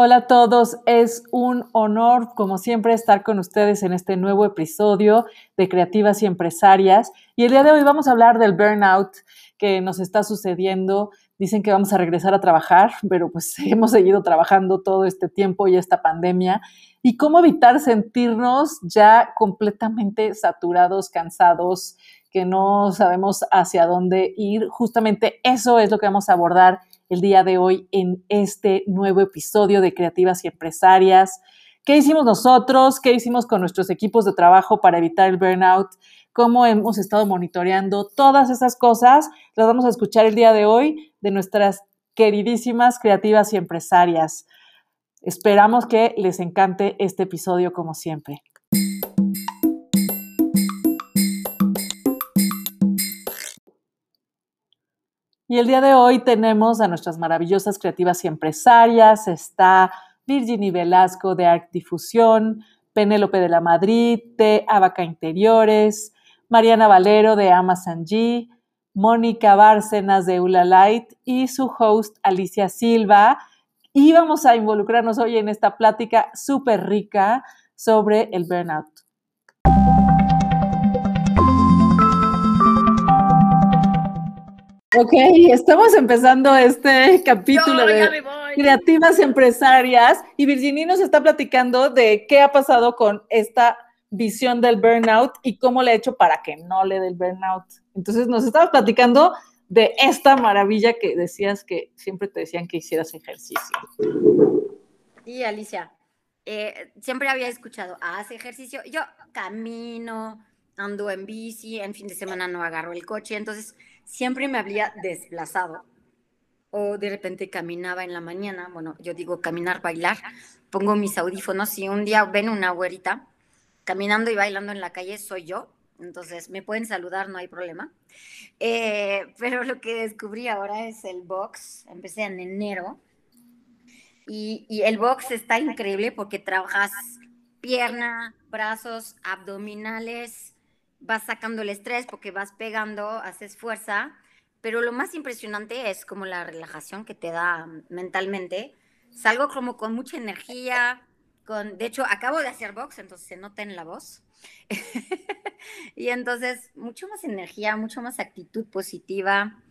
Hola a todos, es un honor, como siempre, estar con ustedes en este nuevo episodio de Creativas y Empresarias. Y el día de hoy vamos a hablar del burnout que nos está sucediendo. Dicen que vamos a regresar a trabajar, pero pues hemos seguido trabajando todo este tiempo y esta pandemia. Y cómo evitar sentirnos ya completamente saturados, cansados, que no sabemos hacia dónde ir. Justamente eso es lo que vamos a abordar el día de hoy en este nuevo episodio de Creativas y Empresarias. ¿Qué hicimos nosotros? ¿Qué hicimos con nuestros equipos de trabajo para evitar el burnout? ¿Cómo hemos estado monitoreando todas esas cosas? Las vamos a escuchar el día de hoy de nuestras queridísimas creativas y empresarias. Esperamos que les encante este episodio como siempre. Y el día de hoy tenemos a nuestras maravillosas creativas y empresarias. Está Virginie Velasco de Arc Difusión, Penélope de la Madrid de Abaca Interiores, Mariana Valero de Amazon G, Mónica Bárcenas de Ula Light y su host Alicia Silva. Y vamos a involucrarnos hoy en esta plática súper rica sobre el burnout. Ok, estamos empezando este capítulo de creativas empresarias y Virginie nos está platicando de qué ha pasado con esta visión del burnout y cómo le ha hecho para que no le dé el burnout. Entonces nos estabas platicando de esta maravilla que decías que siempre te decían que hicieras ejercicio. Sí, Alicia, eh, siempre había escuchado, haz ejercicio, yo camino, ando en bici, en fin de semana no agarro el coche, entonces siempre me había desplazado. O de repente caminaba en la mañana, bueno, yo digo caminar, bailar, pongo mis audífonos y un día ven una güerita caminando y bailando en la calle, soy yo, entonces me pueden saludar, no hay problema. Eh, pero lo que descubrí ahora es el box, empecé en enero y, y el box está increíble porque trabajas pierna, brazos, abdominales, vas sacando el estrés porque vas pegando, haces fuerza, pero lo más impresionante es como la relajación que te da mentalmente. Salgo como con mucha energía, con, de hecho, acabo de hacer box, entonces se nota en la voz. y entonces, mucho más energía, mucho más actitud positiva.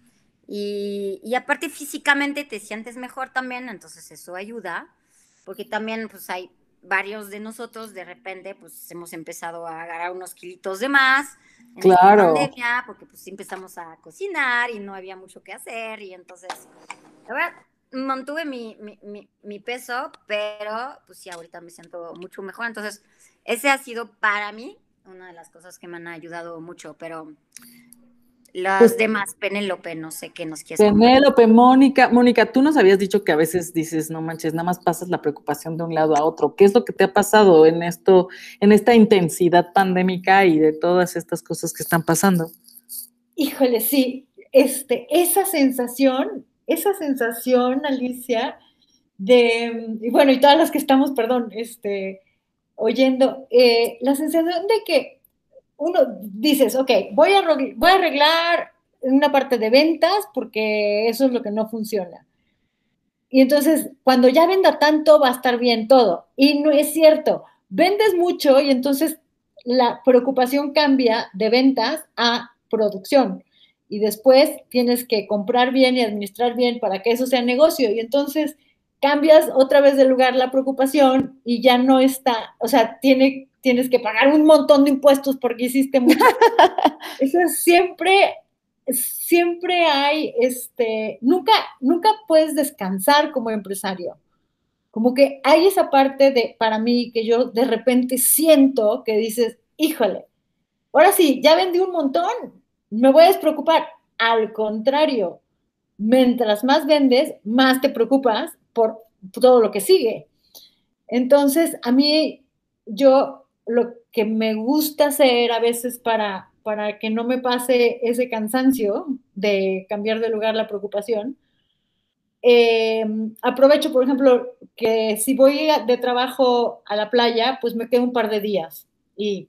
Y, aparte físicamente te sientes mejor también, entonces eso ayuda, porque también pues hay varios de nosotros de repente pues hemos empezado a agarrar unos kilitos de más en claro. pandemia porque pues empezamos a cocinar y no había mucho que hacer y entonces la verdad mantuve mi, mi, mi, peso pero pues sí ahorita me siento mucho mejor entonces ese ha sido para mí una de las cosas que me han ayudado mucho pero las pues, demás, Penélope, no sé qué nos quieres Penélope, Mónica, Mónica, tú nos habías dicho que a veces dices, no manches, nada más pasas la preocupación de un lado a otro. ¿Qué es lo que te ha pasado en esto, en esta intensidad pandémica y de todas estas cosas que están pasando? Híjole, sí, este, esa sensación, esa sensación, Alicia, de, y bueno, y todas las que estamos, perdón, este, oyendo, eh, la sensación de que uno dices, ok, voy a, voy a arreglar una parte de ventas porque eso es lo que no funciona. Y entonces, cuando ya venda tanto, va a estar bien todo. Y no es cierto. Vendes mucho y entonces la preocupación cambia de ventas a producción. Y después tienes que comprar bien y administrar bien para que eso sea negocio. Y entonces cambias otra vez de lugar la preocupación y ya no está, o sea, tiene tienes que pagar un montón de impuestos porque hiciste mucho. Eso es siempre, siempre hay, este, nunca, nunca puedes descansar como empresario. Como que hay esa parte de, para mí, que yo de repente siento que dices, híjole, ahora sí, ya vendí un montón, me voy a despreocupar. Al contrario, mientras más vendes, más te preocupas por todo lo que sigue. Entonces, a mí, yo lo que me gusta hacer a veces para, para que no me pase ese cansancio de cambiar de lugar la preocupación. Eh, aprovecho, por ejemplo, que si voy de trabajo a la playa, pues me quedo un par de días y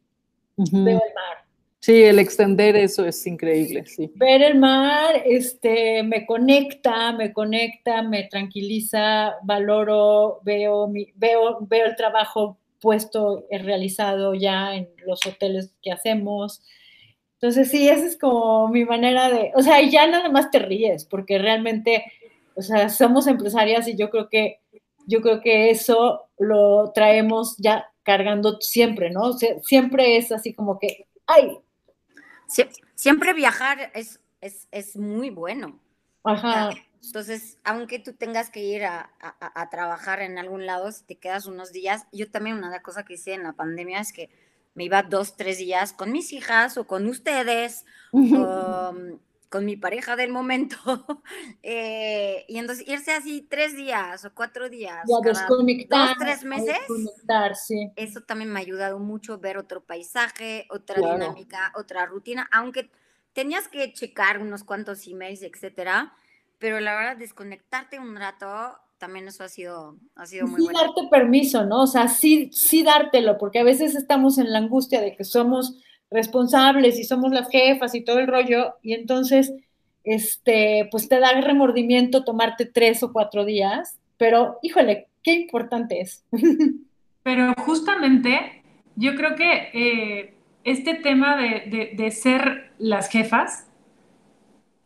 veo el mar. Sí, el extender eso es increíble, sí. Ver el mar, este, me conecta, me conecta, me tranquiliza, valoro, veo, mi, veo, veo el trabajo puesto, realizado ya en los hoteles que hacemos. Entonces, sí, esa es como mi manera de, o sea, ya nada más te ríes, porque realmente, o sea, somos empresarias y yo creo que, yo creo que eso lo traemos ya cargando siempre, ¿no? O sea, siempre es así como que, ay, siempre viajar es, es, muy bueno. Ajá. Entonces, aunque tú tengas que ir a, trabajar en algún lado, si te quedas unos días, yo también una cosa que hice en la pandemia es que me iba dos, tres días con mis hijas o con ustedes, con mi pareja del momento, eh, y entonces irse así tres días o cuatro días, desconectar, dos, tres meses, eso también me ha ayudado mucho ver otro paisaje, otra dinámica, otra rutina, aunque tenías que checar unos cuantos emails, etcétera, pero la verdad, desconectarte un rato, también eso ha sido, ha sido muy sí darte permiso, ¿no? O sea, sí, sí dártelo, porque a veces estamos en la angustia de que somos responsables y somos las jefas y todo el rollo, y entonces, este, pues te da el remordimiento tomarte tres o cuatro días, pero híjole, qué importante es. Pero justamente yo creo que eh, este tema de, ser las jefas,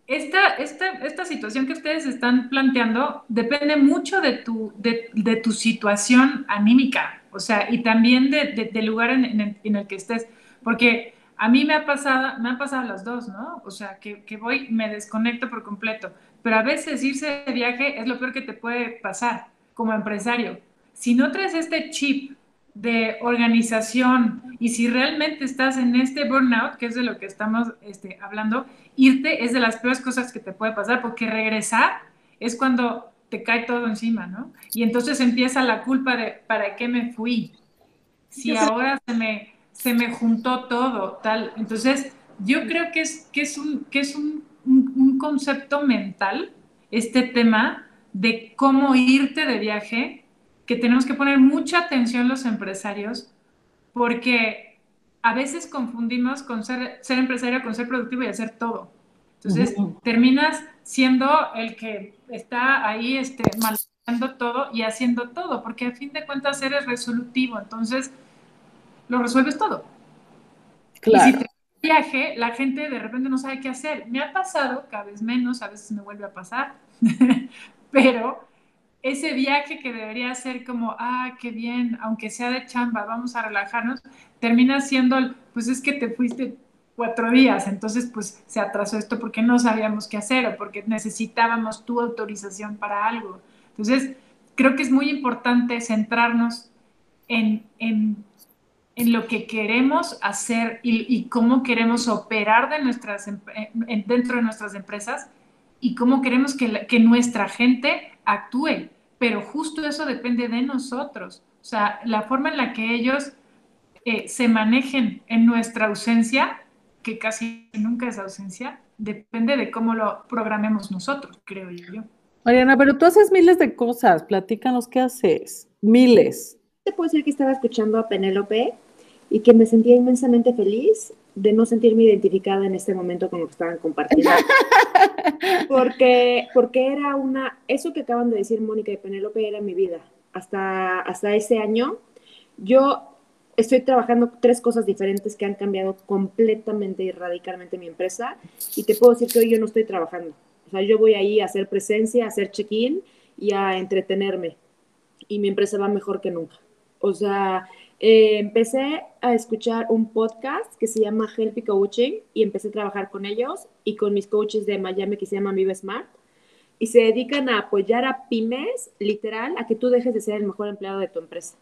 esta, esta, esta, situación que ustedes están planteando depende mucho de tu, de, tu situación anímica, o sea, y también del lugar en, en el que estés. Porque a mí me ha pasado, me han pasado las dos, ¿no? O sea, que, que voy, me desconecto por completo. Pero a veces irse de viaje es lo peor que te puede pasar como empresario. Si no traes este chip de organización y si realmente estás en este burnout, que es de lo que estamos este, hablando, irte es de las peores cosas que te puede pasar, porque regresar es cuando te cae todo encima, ¿no? Y entonces empieza la culpa de, ¿para qué me fui? Si ahora se me, se me juntó todo, tal. Entonces, yo creo que es, que es, un, que es un, concepto mental, este tema de cómo irte de viaje, que tenemos que poner mucha atención los empresarios, porque a veces confundimos con ser, ser empresario con ser productivo y hacer todo. Entonces, terminas siendo el que está ahí este, manejando todo y haciendo todo, porque a fin de cuentas eres resolutivo. Entonces, lo resuelves todo. Claro. Y si te viaje, la gente de repente no sabe qué hacer. Me ha pasado, cada vez menos, a veces me vuelve a pasar, pero ese viaje que debería ser como, ah, qué bien, aunque sea de chamba, vamos a relajarnos, termina siendo, pues es que te fuiste cuatro días, entonces pues se atrasó esto porque no sabíamos qué hacer o porque necesitábamos tu autorización para algo. Entonces, creo que es muy importante centrarnos en, en en lo que queremos hacer y, cómo queremos operar de nuestras, dentro de nuestras empresas y cómo queremos que, que, nuestra gente actúe. Pero justo eso depende de nosotros. O sea, la forma en la que ellos eh, se manejen en nuestra ausencia, que casi nunca es ausencia, depende de cómo lo programemos nosotros, creo yo. Mariana, pero tú haces miles de cosas. Platícanos qué haces. Miles te puedo decir que estaba escuchando a Penélope y que me sentía inmensamente feliz de no sentirme identificada en este momento con lo que estaban compartiendo. porque, porque era una, eso que acaban de decir Mónica y Penélope era mi vida. Hasta, hasta ese año yo estoy trabajando tres cosas diferentes que han cambiado completamente y radicalmente mi empresa y te puedo decir que hoy yo no estoy trabajando. O sea, yo voy ahí a hacer presencia, a hacer check-in y a entretenerme y mi empresa va mejor que nunca. O sea, eh, empecé a escuchar un podcast que se llama Help Coaching y empecé a trabajar con ellos y con mis coaches de Miami que se llaman Vive Smart y se dedican a apoyar a pymes, literal, a que tú dejes de ser el mejor empleado de tu empresa.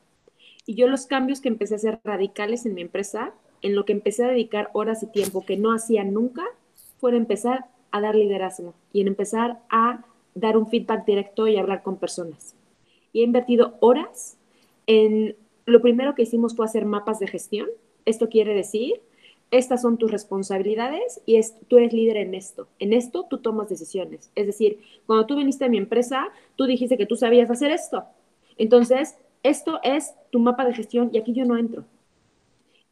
Y yo los cambios que empecé a hacer radicales en mi empresa, en lo que empecé a dedicar horas y tiempo que no hacía nunca, fue empezar a dar liderazgo y en empezar a dar un feedback directo y hablar con personas. Y he invertido horas en lo primero que hicimos fue hacer mapas de gestión. Esto quiere decir, estas son tus responsabilidades y tú eres líder en esto. En esto tú tomas decisiones. Es decir, cuando tú viniste a mi empresa, tú dijiste que tú sabías hacer esto. Entonces, esto es tu mapa de gestión y aquí yo no entro.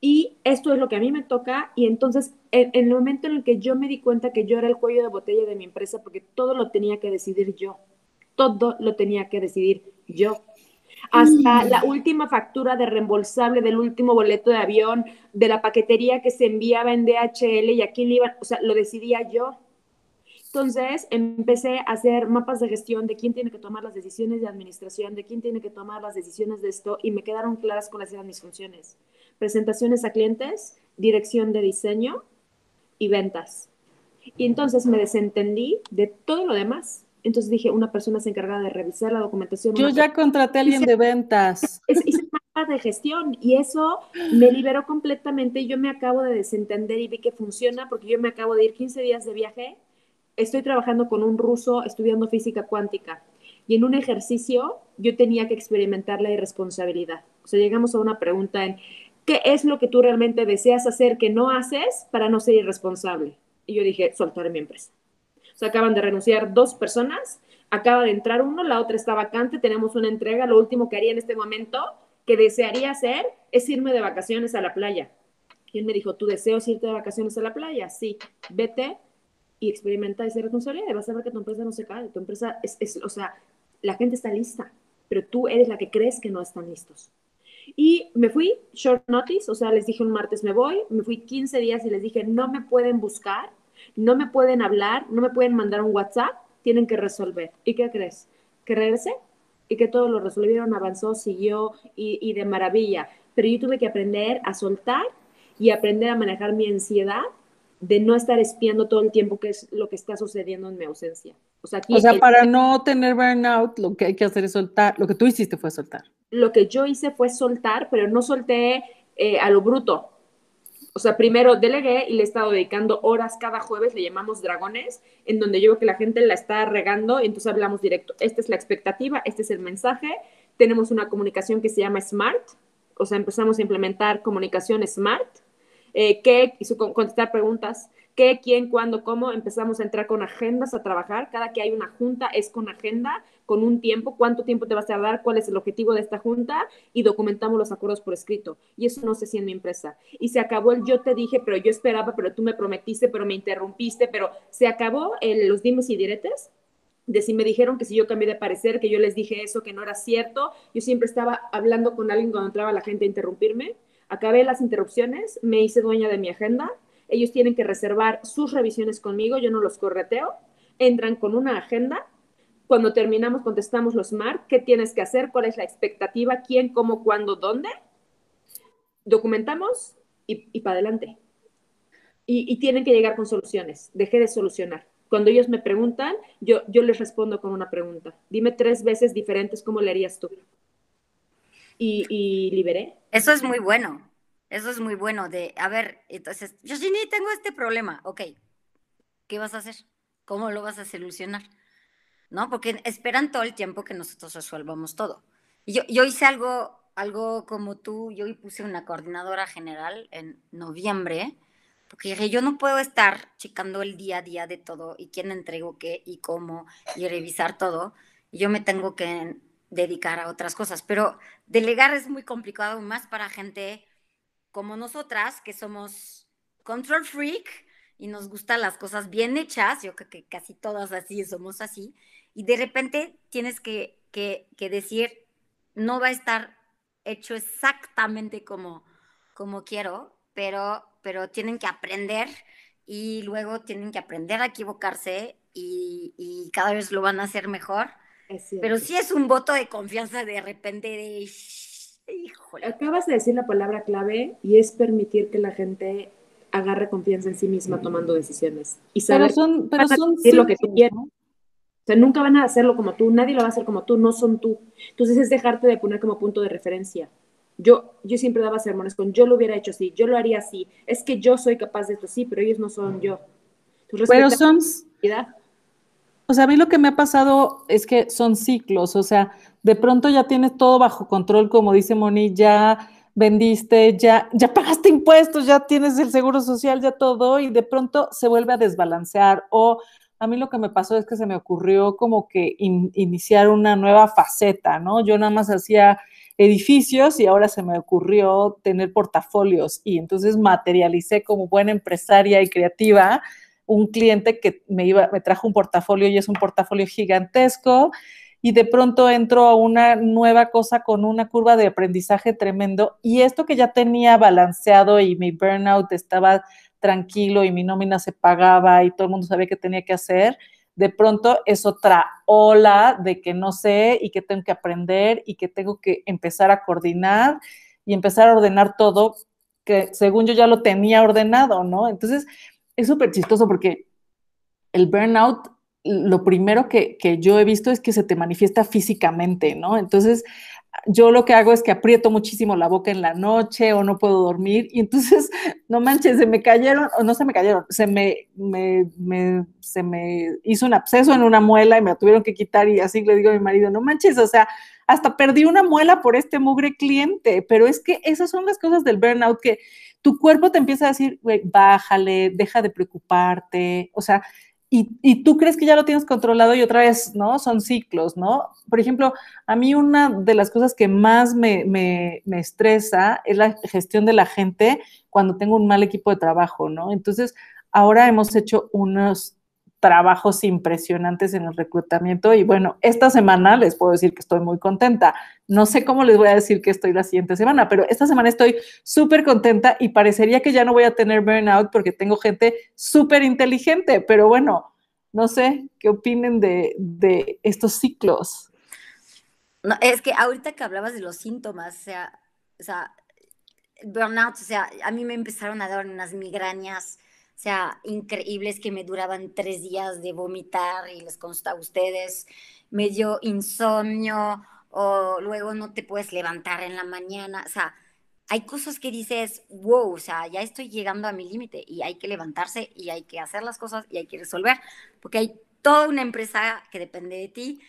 Y esto es lo que a mí me toca. Y entonces, en, en, el momento en el que yo me di cuenta que yo era el cuello de botella de mi empresa, porque todo lo tenía que decidir yo, todo lo tenía que decidir yo. Hasta la última factura de reembolsable del último boleto de avión, de la paquetería que se enviaba en DHL y a quién le iban, o sea, lo decidía yo. Entonces empecé a hacer mapas de gestión de quién tiene que tomar las decisiones de administración, de quién tiene que tomar las decisiones de esto y me quedaron claras cuáles eran mis funciones. Presentaciones a clientes, dirección de diseño y ventas. Y entonces me desentendí de todo lo demás. Entonces dije, una persona se encargada de revisar la documentación. Yo ya contraté a alguien de ventas. Hice mapas de gestión y eso me liberó completamente. Yo me acabo de desentender y vi que funciona porque yo me acabo de ir 15 días de viaje estoy trabajando con un ruso estudiando física cuántica y en un ejercicio yo tenía que experimentar la irresponsabilidad. O sea, llegamos a una pregunta en, ¿qué es lo que tú realmente deseas hacer que no haces para no ser irresponsable? Y yo dije, soltar mi empresa. O sea, acaban de renunciar dos personas, acaba de entrar uno, la otra está vacante, tenemos una entrega, lo último que haría en este momento, que desearía hacer, es irme de vacaciones a la playa. Y él me dijo, ¿tú deseas irte de vacaciones a la playa? Sí, vete, y experimenta esa responsabilidad. Vas a ver que tu empresa no se cae. Tu empresa es, es, o sea, la gente está lista, pero tú eres la que crees que no están listos. Y me fui, short notice, o sea, les dije un martes me voy, me fui 15 días y les dije, no me pueden buscar, no me pueden hablar, no me pueden mandar un WhatsApp, tienen que resolver. ¿Y qué crees? Regresé y que todo lo resolvieron, avanzó, siguió y, y de maravilla. Pero yo tuve que aprender a soltar y aprender a manejar mi ansiedad de no estar espiando todo el tiempo qué es lo que está sucediendo en mi ausencia. O sea, para no tener burnout, lo que hay que hacer es soltar. Lo que tú hiciste fue soltar. Lo que yo hice fue soltar, pero no solté eh, a lo bruto. O sea, primero delegué y le he estado dedicando horas cada jueves, le llamamos dragones, en donde yo veo que la gente la está regando y entonces hablamos directo. Esta es la expectativa, este es el mensaje. Tenemos una comunicación que se llama SMART, o sea, empezamos a implementar comunicación SMART. Eh, qué, y contestar preguntas, qué, quién, cuándo, cómo, empezamos a entrar con agendas a trabajar, cada que hay una junta es con agenda, con un tiempo, cuánto tiempo te vas a tardar, cuál es el objetivo de esta junta y documentamos los acuerdos por escrito. Y eso no sé si en mi empresa. Y se acabó el yo te dije, pero yo esperaba, pero tú me prometiste, pero me interrumpiste, pero se acabó el, los dimes y diretes de si me dijeron que si yo cambié de parecer, que yo les dije eso, que no era cierto. Yo siempre estaba hablando con alguien cuando entraba la gente a interrumpirme Acabé las interrupciones, me hice dueña de mi agenda. Ellos tienen que reservar sus revisiones conmigo, yo no los correteo. Entran con una agenda. Cuando terminamos, contestamos los SMART. ¿Qué tienes que hacer? ¿Cuál es la expectativa? ¿Quién, cómo, cuándo, dónde? Documentamos y, para adelante. Y, y, tienen que llegar con soluciones. Dejé de solucionar. Cuando ellos me preguntan, yo, yo les respondo con una pregunta. Dime tres veces diferentes cómo le harías tú y, liberé. Eso es muy bueno. Eso es muy bueno de, a ver, entonces, yo sí ni tengo este problema. Ok, ¿qué vas a hacer? ¿Cómo lo vas a solucionar? ¿No? Porque esperan todo el tiempo que nosotros resuelvamos todo. Y yo, yo hice algo, algo como tú, yo puse una coordinadora general en noviembre, porque dije, yo no puedo estar checando el día a día de todo y quién entrego qué y cómo y revisar todo. Yo me tengo que dedicar a otras cosas, pero delegar es muy complicado, más para gente como nosotras, que somos control freak y nos gustan las cosas bien hechas, yo creo que casi todas así somos así, y de repente tienes que, que, que decir, no va a estar hecho exactamente como, como quiero, pero, pero tienen que aprender y luego tienen que aprender a equivocarse y, y cada vez lo van a hacer mejor pero sí es un voto de confianza de repente de... Híjole. Acabas de decir la palabra clave y es permitir que la gente agarre confianza en sí misma tomando decisiones. Y saber pero son, pero son lo que tú quieres. O sea, nunca van a hacerlo como tú, nadie lo va a hacer como tú, no son tú. Entonces es dejarte de poner como punto de referencia. Yo, yo siempre daba sermones con yo lo hubiera hecho así, yo lo haría así. Es que yo soy capaz de esto, sí, pero ellos no son yo. pero son, o sea, a mí lo que me ha pasado es que son ciclos, o sea, de pronto ya tienes todo bajo control, como dice Moni, ya vendiste, ya, ya pagaste impuestos, ya tienes el seguro social, ya todo, y de pronto se vuelve a desbalancear. O a mí lo que me pasó es que se me ocurrió como que iniciar una nueva faceta, ¿no? Yo nada más hacía edificios y ahora se me ocurrió tener portafolios y entonces materialicé como buena empresaria y creativa un cliente que me, iba, me trajo un portafolio y es un portafolio gigantesco y de pronto entro a una nueva cosa con una curva de aprendizaje tremendo y esto que ya tenía balanceado y mi burnout estaba tranquilo y mi nómina se pagaba y todo el mundo sabía qué tenía que hacer, de pronto es otra ola de que no sé y que tengo que aprender y que tengo que empezar a coordinar y empezar a ordenar todo que según yo ya lo tenía ordenado, ¿no? Entonces, es súper chistoso porque el burnout, lo primero que, que, yo he visto es que se te manifiesta físicamente, ¿no? Entonces, yo lo que hago es que aprieto muchísimo la boca en la noche o no puedo dormir y entonces, no manches, se me cayeron, o no se me cayeron, se me, se me hizo un absceso en una muela y me tuvieron que quitar y así le digo a mi marido, no manches, o sea, hasta perdí una muela por este mugre cliente, pero es que esas son las cosas del burnout que tu cuerpo te empieza a decir, güey, bájale, deja de preocuparte, o sea, y, tú crees que ya lo tienes controlado y otra vez, ¿no? Son ciclos, ¿no? Por ejemplo, a mí una de las cosas que más me, me, me, estresa es la gestión de la gente cuando tengo un mal equipo de trabajo, ¿no? Entonces, ahora hemos hecho unos trabajos impresionantes en el reclutamiento y bueno, esta semana les puedo decir que estoy muy contenta. No sé cómo les voy a decir que estoy la siguiente semana, pero esta semana estoy súper contenta y parecería que ya no voy a tener burnout porque tengo gente súper inteligente, pero bueno, no sé qué opinen de, de estos ciclos. No, es que ahorita que hablabas de los síntomas, o sea, o sea, burnout, o sea, a mí me empezaron a dar unas migrañas o sea, increíbles que me duraban tres días de vomitar y les consta a ustedes, me dio insomnio o luego no te puedes levantar en la mañana, o sea, hay cosas que dices, wow, o sea, ya estoy llegando a mi límite y hay que levantarse y hay que hacer las cosas y hay que resolver, porque hay toda una empresa que depende de ti,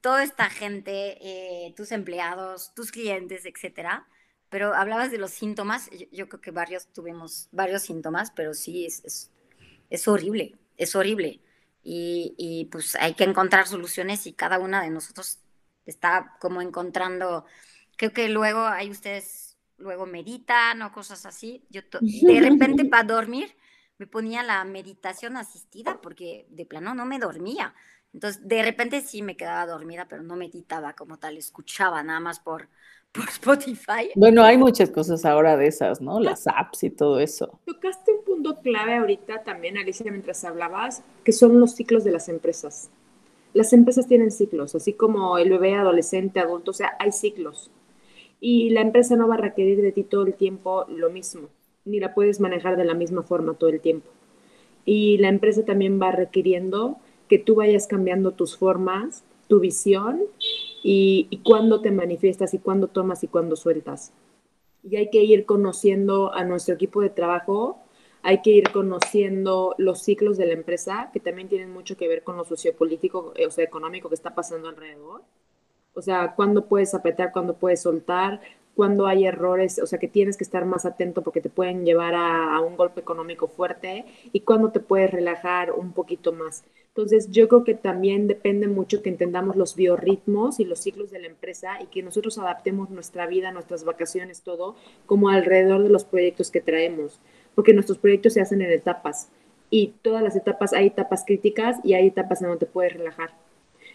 toda esta gente, eh, tus empleados, tus clientes, etcétera pero hablabas de los síntomas, yo, creo que varios tuvimos varios síntomas, pero sí, es, es, horrible, es horrible. Y, y, pues hay que encontrar soluciones y cada una de nosotros está como encontrando, creo que luego hay ustedes, luego meditan o cosas así. Yo de repente para dormir me ponía la meditación asistida porque de plano no me dormía. Entonces, de repente sí me quedaba dormida, pero no meditaba como tal, escuchaba nada más por, por Spotify. Bueno, hay muchas cosas ahora de esas, ¿no? Las apps y todo eso. Tocaste un punto clave ahorita también, Alicia, mientras hablabas, que son los ciclos de las empresas. Las empresas tienen ciclos, así como el bebé, adolescente, adulto, o sea, hay ciclos. Y la empresa no va a requerir de ti todo el tiempo lo mismo, ni la puedes manejar de la misma forma todo el tiempo. Y la empresa también va requiriendo que tú vayas cambiando tus formas, tu visión y, cuándo te manifiestas y cuándo tomas y cuándo sueltas. Y hay que ir conociendo a nuestro equipo de trabajo, hay que ir conociendo los ciclos de la empresa, que también tienen mucho que ver con lo sociopolítico, eh, o sea, económico que está pasando alrededor. O sea, cuándo puedes apretar, cuándo puedes soltar, cuándo hay errores, o sea, que tienes que estar más atento porque te pueden llevar a, a un golpe económico fuerte y cuándo te puedes relajar un poquito más. Entonces, yo creo que también depende mucho que entendamos los biorritmos y los ciclos de la empresa y que nosotros adaptemos nuestra vida, nuestras vacaciones, todo, como alrededor de los proyectos que traemos, porque nuestros proyectos se hacen en etapas y todas las etapas, hay etapas críticas y hay etapas en donde te puedes relajar.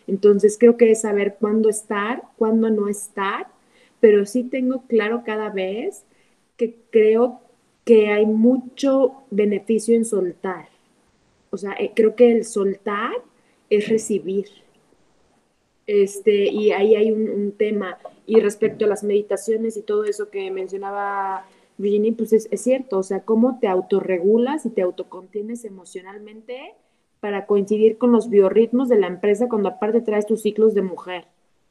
Entonces, creo que es saber cuándo estar, cuándo no estar, pero sí tengo claro cada vez que creo que hay mucho beneficio en soltar o sea, eh, creo que el soltar es recibir. Este, y ahí hay un, tema. Y respecto a las meditaciones y todo eso que mencionaba Virginie, pues es, es, cierto, o sea, cómo te autorregulas y te autocontienes emocionalmente para coincidir con los biorritmos de la empresa cuando aparte traes tus ciclos de mujer.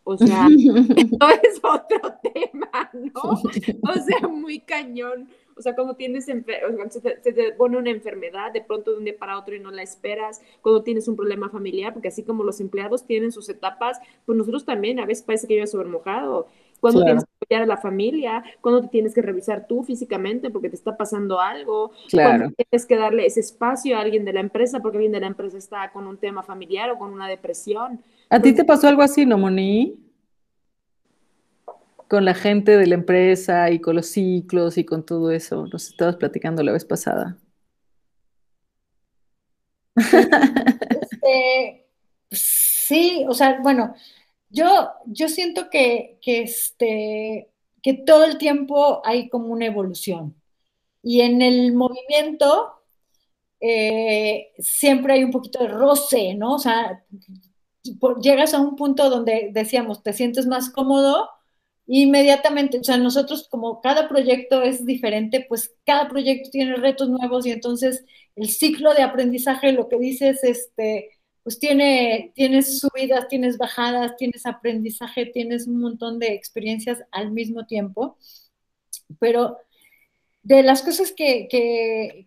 O sea, esto es otro tema, ¿no? O sea, muy cañón. O sea, cuando tienes, se te, pone una enfermedad de pronto de un día para otro y no la esperas, cuando tienes un problema familiar, porque así como los empleados tienen sus etapas, pues nosotros también, a veces parece que yo sobre mojado. Cuando tienes que apoyar a la familia, cuando te tienes que revisar tú físicamente porque te está pasando algo, claro. cuando tienes que darle ese espacio a alguien de la empresa porque alguien de la empresa está con un tema familiar o con una depresión. ¿A ti te pasó algo así, no, Moni? con la gente de la empresa y con los ciclos y con todo eso. Nos estabas platicando la vez pasada. Este, sí, o sea, bueno, yo, yo siento que, este, que todo el tiempo hay como una evolución. Y en el movimiento eh, siempre hay un poquito de roce, ¿no? O sea, llegas a un punto donde decíamos, te sientes más cómodo, inmediatamente, o sea, nosotros como cada proyecto es diferente, pues cada proyecto tiene retos nuevos y entonces el ciclo de aprendizaje, lo que dices, este, pues tiene, tienes subidas, tienes bajadas, tienes aprendizaje, tienes un montón de experiencias al mismo tiempo, pero de las cosas que,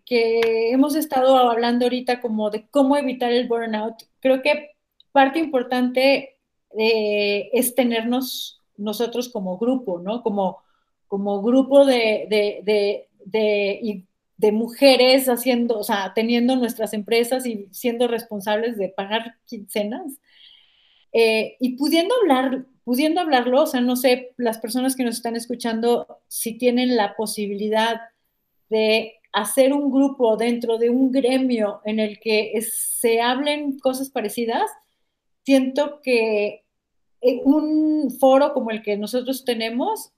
que hemos estado hablando ahorita como de cómo evitar el burnout, creo que parte importante eh, es tenernos nosotros como grupo, ¿no? Como, como grupo de, de, de, mujeres haciendo, o sea, teniendo nuestras empresas y siendo responsables de pagar quincenas. Eh, y pudiendo hablar, pudiendo hablarlo, o sea, no sé, las personas que nos están escuchando, si tienen la posibilidad de hacer un grupo dentro de un gremio en el que se hablen cosas parecidas, siento que un foro como el que nosotros tenemos,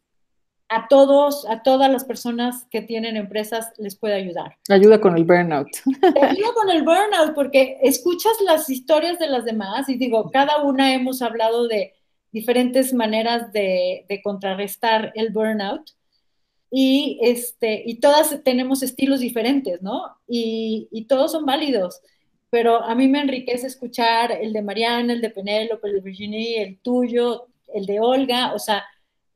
a todos, a todas las personas que tienen empresas les puede ayudar. Ayuda con el burnout. ayuda con el burnout porque escuchas las historias de las demás y digo, cada una hemos hablado de diferentes maneras de, contrarrestar el burnout y, este, y todas tenemos estilos diferentes, ¿no? Y, y todos son válidos pero a mí me enriquece escuchar el de Mariana, el de Penélope, el de Virginie, el tuyo, el de Olga, o sea,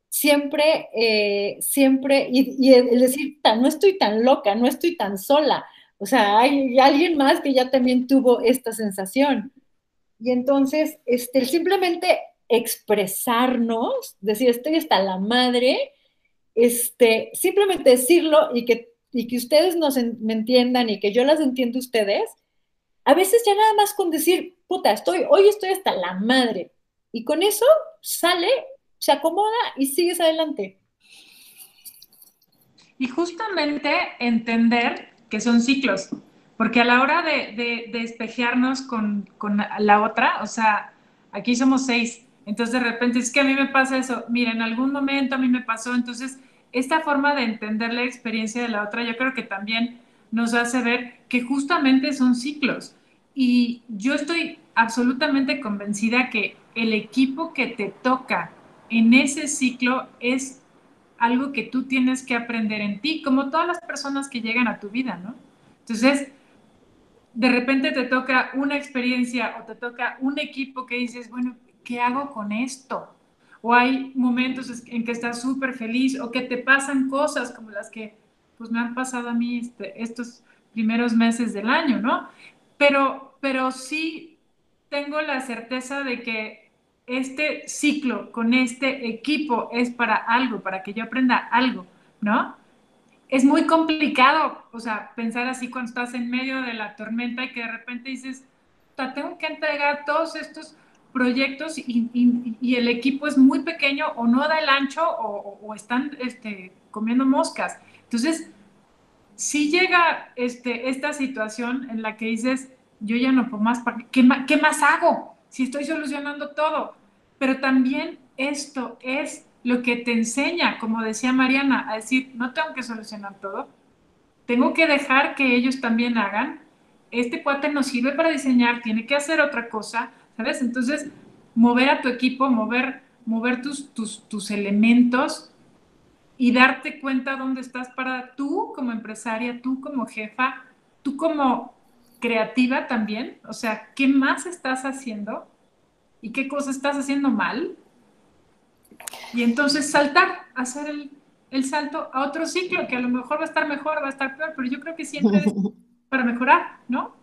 siempre, eh, siempre, y, el decir, no estoy tan loca, no estoy tan sola, o sea, hay alguien más que ya también tuvo esta sensación. Y entonces, este, simplemente expresarnos, decir, estoy hasta la madre, este, simplemente decirlo y que, y que ustedes nos me entiendan y que yo las entiendo ustedes, a veces ya nada más con decir, puta, estoy, hoy estoy hasta la madre. Y con eso sale, se acomoda y sigues adelante. Y justamente entender que son ciclos, porque a la hora de, de, con, con, la otra, o sea, aquí somos seis, entonces de repente es que a mí me pasa eso, mira, en algún momento a mí me pasó, entonces esta forma de entender la experiencia de la otra, yo creo que también nos hace ver que justamente son ciclos. Y yo estoy absolutamente convencida que el equipo que te toca en ese ciclo es algo que tú tienes que aprender en ti, como todas las personas que llegan a tu vida, ¿no? Entonces, de repente te toca una experiencia o te toca un equipo que dices, bueno, ¿qué hago con esto? O hay momentos en que estás súper feliz o que te pasan cosas como las que pues me han pasado a mí este, estos primeros meses del año, ¿no? Pero, pero sí tengo la certeza de que este ciclo con este equipo es para algo, para que yo aprenda algo, ¿no? Es muy complicado, o sea, pensar así cuando estás en medio de la tormenta y que de repente dices, tengo que entregar todos estos proyectos y, el equipo es muy pequeño o no da el ancho o, o están este, comiendo moscas. Entonces, si llega este, esta situación en la que dices, yo ya no puedo más, ¿qué, ¿qué más hago si estoy solucionando todo? Pero también esto es lo que te enseña, como decía Mariana, a decir, no tengo que solucionar todo, tengo que dejar que ellos también hagan. Este cuate no sirve para diseñar, tiene que hacer otra cosa, ¿sabes? Entonces, mover a tu equipo, mover, mover tus, tus, tus elementos y darte cuenta dónde estás para tú como empresaria, tú como jefa, tú como creativa también, o sea, ¿qué más estás haciendo y qué cosas estás haciendo mal? Y entonces saltar, hacer el, el, salto a otro ciclo que a lo mejor va a estar mejor, va a estar peor, pero yo creo que siempre es para mejorar, ¿no?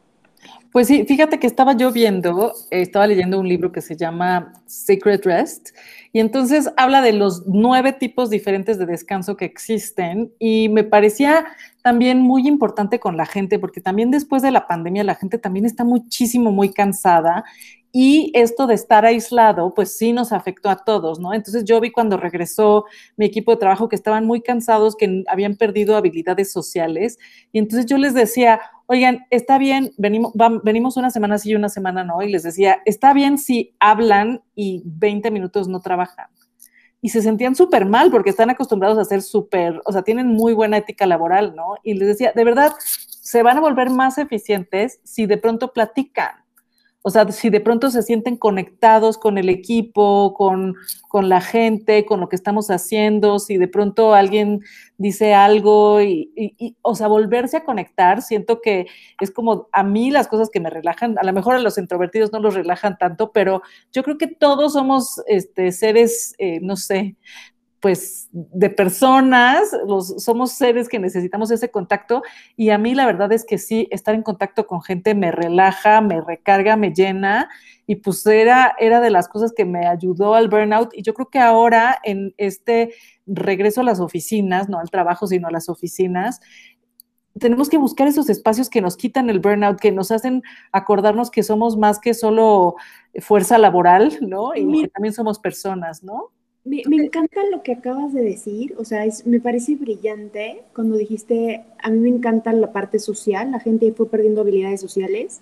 Pues sí, fíjate que estaba yo viendo, estaba leyendo un libro que se llama Secret Rest y entonces habla de los nueve tipos diferentes de descanso que existen y me parecía también muy importante con la gente porque también después de la pandemia la gente también está muchísimo, muy cansada Y esto de estar aislado, pues sí nos afectó a todos, ¿no? Entonces yo vi cuando regresó mi equipo de trabajo que estaban muy cansados, que habían perdido habilidades sociales. Y entonces yo les decía, oigan, está bien, venimos, venimos una semana sí y una semana no. Y les decía, está bien si hablan y 20 minutos no trabajan y se sentían súper mal porque están acostumbrados a ser súper, o sea, tienen muy buena ética laboral, ¿no? Y les decía, de verdad, se van a volver más eficientes si de pronto platican. O sea, si de pronto se sienten conectados con el equipo, con, la gente, con lo que estamos haciendo, si de pronto alguien dice algo y, o sea, volverse a conectar, siento que es como a mí las cosas que me relajan, a lo mejor a los introvertidos no los relajan tanto, pero yo creo que todos somos este, seres, eh, no sé, pues de personas, los, somos seres que necesitamos ese contacto y a mí la verdad es que sí, estar en contacto con gente me relaja, me recarga, me llena y pues era, era de las cosas que me ayudó al burnout y yo creo que ahora en este regreso a las oficinas, no al trabajo, sino a las oficinas, tenemos que buscar esos espacios que nos quitan el burnout, que nos hacen acordarnos que somos más que solo fuerza laboral, ¿no? Y que también somos personas, ¿no? Me, encanta lo que acabas de decir, o sea, es, me parece brillante cuando dijiste, a mí me encanta la parte social, la gente fue perdiendo habilidades sociales.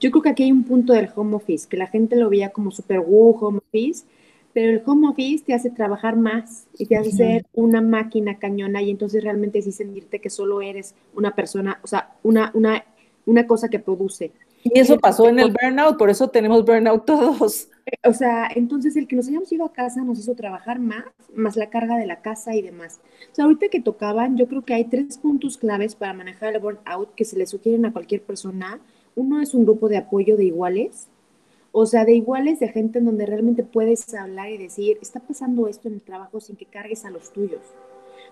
Yo creo que aquí hay un punto del home office, que la gente lo veía como super wow home office, pero el home office te hace trabajar más y te hace ser una máquina cañona y entonces realmente sí sentirte que solo eres una persona, o sea, una, una, una cosa que produce. Y eso pasó en el burnout, por eso tenemos burnout todos. O sea, entonces el que nos hayamos ido a casa nos hizo trabajar más, más la carga de la casa y demás. O sea, ahorita que tocaban, yo creo que hay tres puntos claves para manejar el burnout que se le sugieren a cualquier persona. Uno es un grupo de apoyo de iguales, o sea, de iguales de gente en donde realmente puedes hablar y decir, está pasando esto en el trabajo sin que cargues a los tuyos.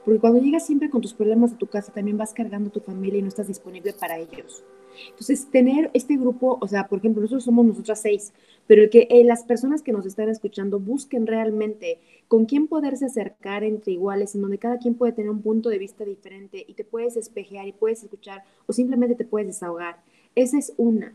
Porque cuando llegas siempre con tus problemas a tu casa, también vas cargando a tu familia y no estás disponible para ellos. Entonces, tener este grupo, o sea, por ejemplo, nosotros somos nosotras seis, pero el que eh, las personas que nos están escuchando busquen realmente con quién poderse acercar entre iguales, en donde cada quien puede tener un punto de vista diferente y te puedes espejear y puedes escuchar o simplemente te puedes desahogar. Esa es una.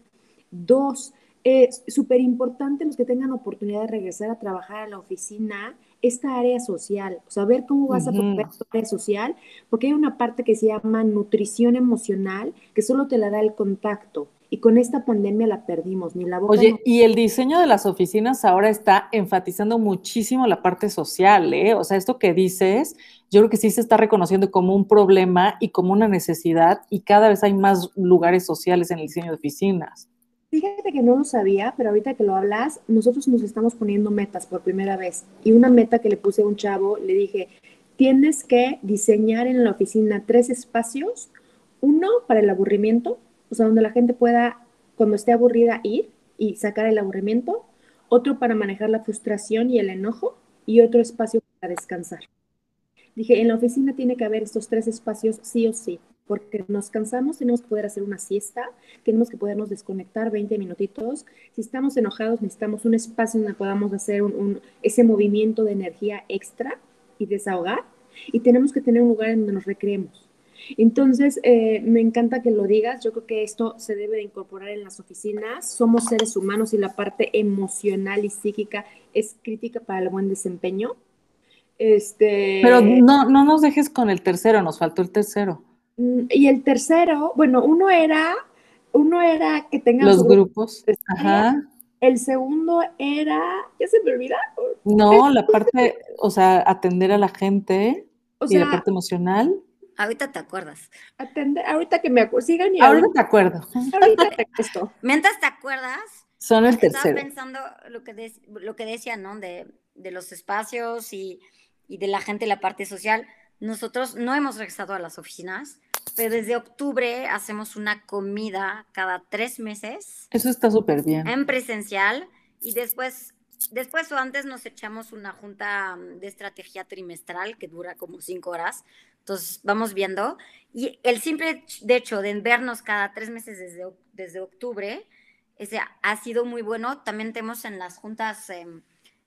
Dos, es súper importante los que tengan oportunidad de regresar a trabajar a la oficina, esta área social, o sea, ver cómo vas a poner tu área social, porque hay una parte que se llama nutrición emocional, que solo te la da el contacto. Y con esta pandemia la perdimos, ni la boca. Oye, y el diseño de las oficinas ahora está enfatizando muchísimo la parte social, ¿eh? O sea, esto que dices, yo creo que sí se está reconociendo como un problema y como una necesidad, y cada vez hay más lugares sociales en el diseño de oficinas. Fíjate que no lo sabía, pero ahorita que lo hablas, nosotros nos estamos poniendo metas por primera vez. Y una meta que le puse a un chavo, le dije, tienes que diseñar en la oficina tres espacios, uno para el aburrimiento, o sea, donde la gente pueda, cuando esté aburrida, ir y sacar el aburrimiento, otro para manejar la frustración y el enojo, y otro espacio para descansar. Dije, en la oficina tiene que haber estos tres espacios sí o sí porque nos cansamos, tenemos que poder hacer una siesta, tenemos que podernos desconectar 20 minutitos. Si estamos enojados, necesitamos un espacio donde podamos hacer ese movimiento de energía extra y desahogar. Y tenemos que tener un lugar en donde nos recreemos. Entonces, eh, me encanta que lo digas. Yo creo que esto se debe de incorporar en las oficinas. Somos seres humanos y la parte emocional y psíquica es crítica para el buen desempeño. Este... Pero no, no nos dejes con el tercero, nos faltó el tercero. Mm, y el tercero, bueno, uno era, uno era que tengan los grupos. Ajá. El segundo era, ya se me olvida. No, la parte, o sea, atender a la gente y la parte emocional. Ahorita te acuerdas. Atender, ahorita que me acuerdo, sigan y ahorita te acuerdo. Ahorita te Mientras te acuerdas, son el tercero. Estaba pensando lo que, lo que decía, ¿no? De, de los espacios y, y de la gente, la parte social. Nosotros no hemos regresado a las oficinas, pero desde octubre hacemos una comida cada tres meses. Eso está súper bien. En presencial y después, después o antes nos echamos una junta mm, de estrategia trimestral que dura como cinco horas. Entonces vamos viendo. Y el simple de hecho de vernos cada tres meses desde, desde octubre ese, ha sido muy bueno. También tenemos en las juntas, em,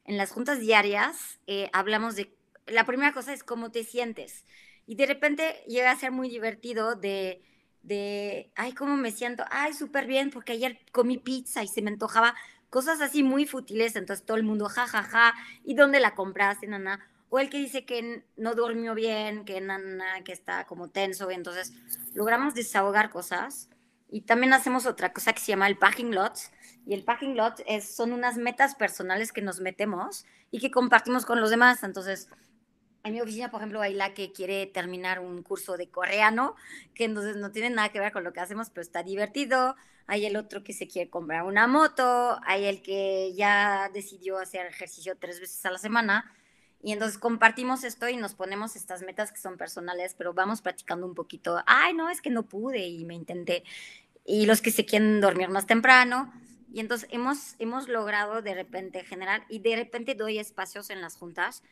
en las juntas diarias, eh, hablamos de, la primera cosa es cómo te sientes y de repente llega a ser muy divertido de, de ay, ¿cómo me siento? Ay, súper bien, porque ayer comí pizza y se me antojaba, cosas así muy fútiles, entonces todo el mundo, ja, ja, ja, ¿y dónde la compraste, nana? O el que dice que no durmió bien, que nana, que está como tenso, entonces logramos desahogar cosas. Y también hacemos otra cosa que se llama el packing lot. Y el packing lot es, son unas metas personales que nos metemos y que compartimos con los demás. Entonces, en mi oficina, por ejemplo, hay la que quiere terminar un curso de coreano, que entonces no tiene nada que ver con lo que hacemos, pero está divertido. Hay el otro que se quiere comprar una moto, hay el que ya decidió hacer ejercicio tres veces a la semana. Y entonces compartimos esto y nos ponemos estas metas que son personales, pero vamos practicando un poquito. Ay, no, es que no pude y me intenté. Y los que se quieren dormir más temprano. Y entonces hemos, hemos logrado de repente generar, y de repente doy espacios en las juntas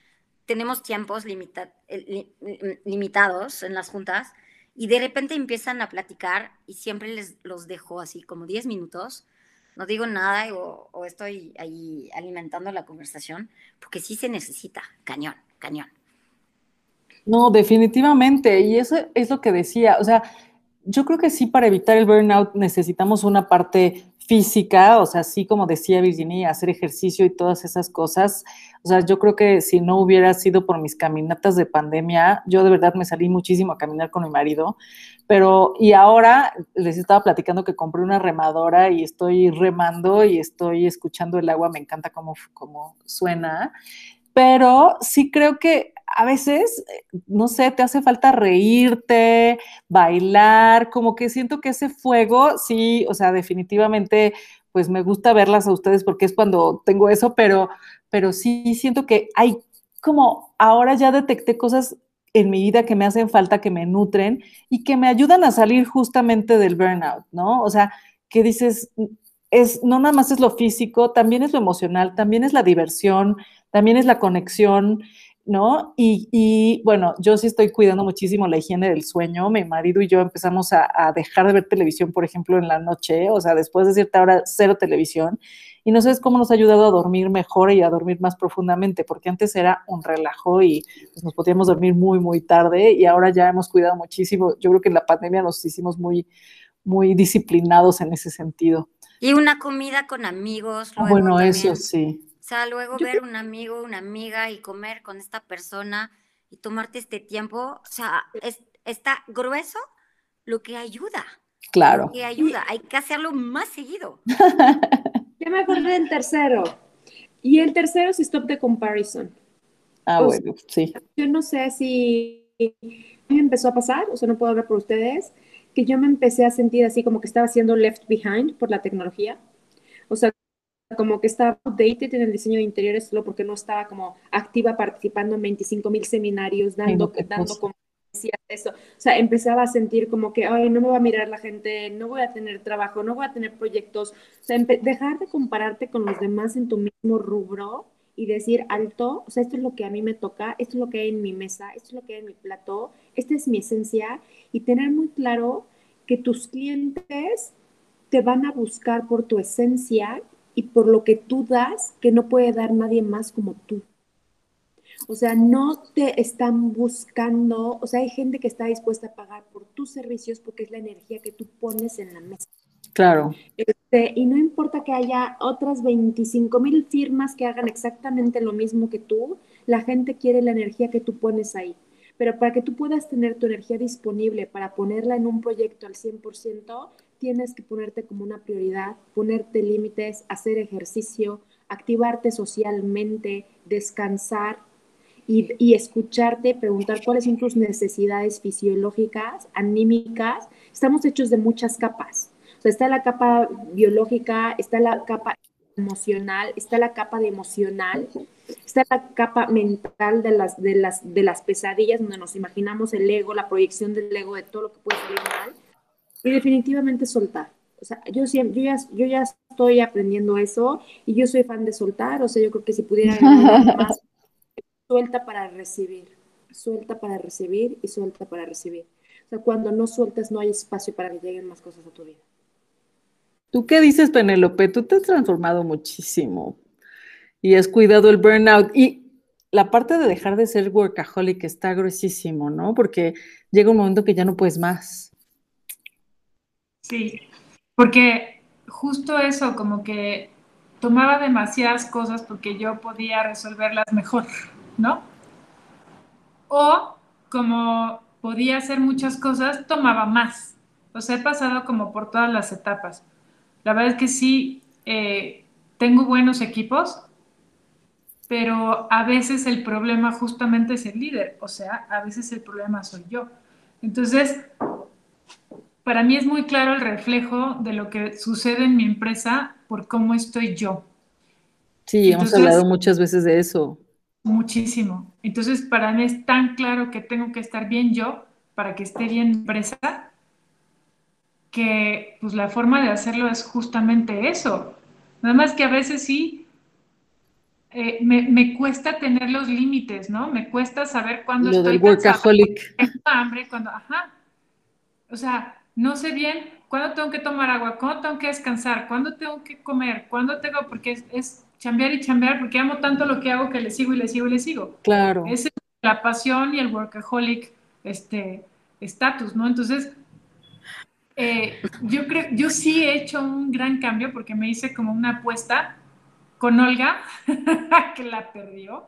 tenemos tiempos eh, limitados en las juntas y de repente empiezan a platicar y siempre les los dejo así como 10 minutos, no digo nada o, estoy ahí alimentando la conversación, porque sí se necesita, cañón, cañón. No, definitivamente, y eso es lo que decía, o sea, yo creo que sí para evitar el burnout necesitamos una parte física, o sea, así como decía Virginia, hacer ejercicio y todas esas cosas. O sea, yo creo que si no hubiera sido por mis caminatas de pandemia, yo de verdad me salí muchísimo a caminar con mi marido, pero y ahora les estaba platicando que compré una remadora y estoy remando y estoy escuchando el agua, me encanta cómo, cómo suena, pero sí creo que a veces, no sé, te hace falta reírte, bailar, como que siento que ese fuego, sí, o sea, definitivamente, pues me gusta verlas a ustedes porque es cuando tengo eso, pero, pero sí siento que hay como ahora ya detecté cosas en mi vida que me hacen falta, que me nutren y que me ayudan a salir justamente del burnout, ¿no? O sea, que dices, es, no nada más es lo físico, también es lo emocional, también es la diversión, también es la conexión, ¿no? Y, bueno, yo sí estoy cuidando muchísimo la higiene del sueño. Mi marido y yo empezamos a, dejar de ver televisión, por ejemplo, en la noche, o sea, después de cierta hora, cero televisión. Y no sabes cómo nos ha ayudado a dormir mejor y a dormir más profundamente, porque antes era un relajo y pues, nos podíamos dormir muy, muy tarde y ahora ya hemos cuidado muchísimo. Yo creo que en la pandemia nos hicimos muy, muy disciplinados en ese sentido. Y una comida con amigos. bueno, eso sí sea, luego ver un amigo, una amiga y comer con esta persona y tomarte este tiempo, o sea, es, está grueso lo que ayuda. Claro. Lo que ayuda, hay que hacerlo más seguido. Ya me acordé del tercero. Y el tercero es Stop the Comparison. Ah, bueno, sí. Yo no sé si me empezó a pasar, o sea, no puedo hablar por ustedes, que yo me empecé a sentir así como que estaba siendo left behind por la tecnología. O sea, como que estaba outdated en el diseño de interiores solo porque no estaba como activa participando en 25 mil seminarios, dando, dando conferencias, eso. O sea, empezaba a sentir como que, ay, no me va a mirar la gente, no voy a tener trabajo, no voy a tener proyectos. O sea, dejar de compararte con los demás en tu mismo rubro y decir alto, o sea, esto es lo que a mí me toca, esto es lo que hay en mi mesa, esto es lo que hay en mi plato, esta es mi esencia y tener muy claro que tus clientes te van a buscar por tu esencia y por lo que tú das que no puede dar nadie más como tú. O sea, no te están buscando, o sea, hay gente que está dispuesta a pagar por tus servicios porque es la energía que tú pones en la mesa. Claro. Este, y no importa que haya otras 25 mil firmas que hagan exactamente lo mismo que tú, la gente quiere la energía que tú pones ahí. Pero para que tú puedas tener tu energía disponible para ponerla en un proyecto al 100%, tienes que ponerte como una prioridad, ponerte límites, hacer ejercicio, activarte socialmente, descansar y, escucharte, preguntar cuáles son tus necesidades fisiológicas, anímicas. Estamos hechos de muchas capas. Está la capa biológica, está la capa emocional, está la capa de emocional, está la capa mental de las, de las, de las pesadillas, donde nos imaginamos el ego, la proyección del ego de todo lo que puede salir mal y definitivamente soltar. O sea, yo, siempre, yo, ya, yo ya estoy aprendiendo eso y yo soy fan de soltar. O sea, yo creo que si pudiera más, suelta para recibir, suelta para recibir y suelta para recibir. O sea, cuando no sueltas no hay espacio para que lleguen más cosas a tu vida. ¿Tú qué dices, Penélope? Tú te has transformado muchísimo y has cuidado el burnout. Y la parte de dejar de ser workaholic está gruesísimo, ¿no? Porque llega un momento que ya no puedes más. Sí, porque justo eso, como que tomaba demasiadas cosas porque yo podía resolverlas mejor, ¿no? O como podía hacer muchas cosas, tomaba más. O sea, he pasado como por todas las etapas. La verdad es que sí, eh, tengo buenos equipos, pero a veces el problema justamente es el líder, o sea, a veces el problema soy yo. Entonces, para mí es muy claro el reflejo de lo que sucede en mi empresa por cómo estoy yo. Sí, hemos hablado muchas veces de eso. Muchísimo. Entonces, para mí es tan claro que tengo que estar bien yo para que esté bien mi empresa, que pues la forma de hacerlo es justamente eso. Nada más que a veces sí eh, me, cuesta tener los límites, ¿no? Me cuesta saber cuándo Lo estoy del workaholic. Tengo hambre, cuando, ajá. O sea, no sé bien cuándo tengo que tomar agua, cuándo tengo que descansar, cuándo tengo que comer, cuándo tengo, porque es, es chambear y chambear, porque amo tanto lo que hago que le sigo y le sigo y le sigo. Claro. Esa es la pasión y el workaholic, este, estatus, ¿no? Entonces, eh, yo creo, yo sí he hecho un gran cambio porque me hice como una apuesta con Olga, que la perdió,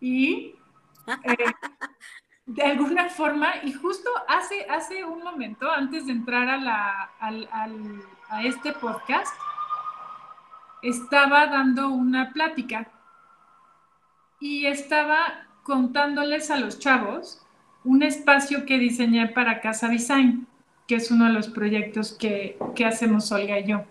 y eh, de alguna forma, y justo hace, hace un momento, antes de entrar a, la, a este podcast, estaba dando una plática y estaba contándoles a los chavos un espacio que diseñé para Casa Design, que es uno de los proyectos que, hacemos Olga y yo.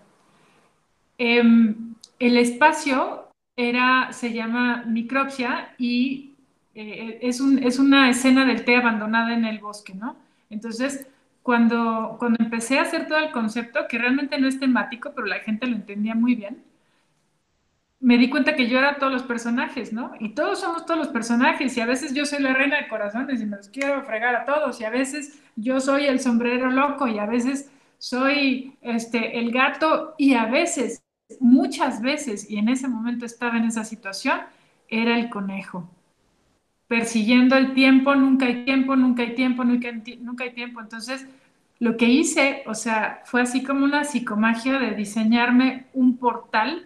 Em, el espacio era, se llama Micropsia y eh, es, es, una escena del té abandonada en el bosque, ¿no? Entonces, cuando, cuando empecé a hacer todo el concepto, que realmente no es temático, pero la gente lo entendía muy bien, me di cuenta que yo era todos los personajes, ¿no? Y todos somos todos los personajes, y a veces yo soy la reina de corazones y me los quiero fregar a todos, y a veces yo soy el sombrero loco, y a veces soy este, el gato, y a veces, muchas veces, y en ese momento estaba en esa situación, era el conejo. Persiguiendo el tiempo, nunca hay tiempo, nunca hay tiempo, nunca hay, tiempo. Entonces, lo que hice, o sea, fue así como una psicomagia de diseñarme un portal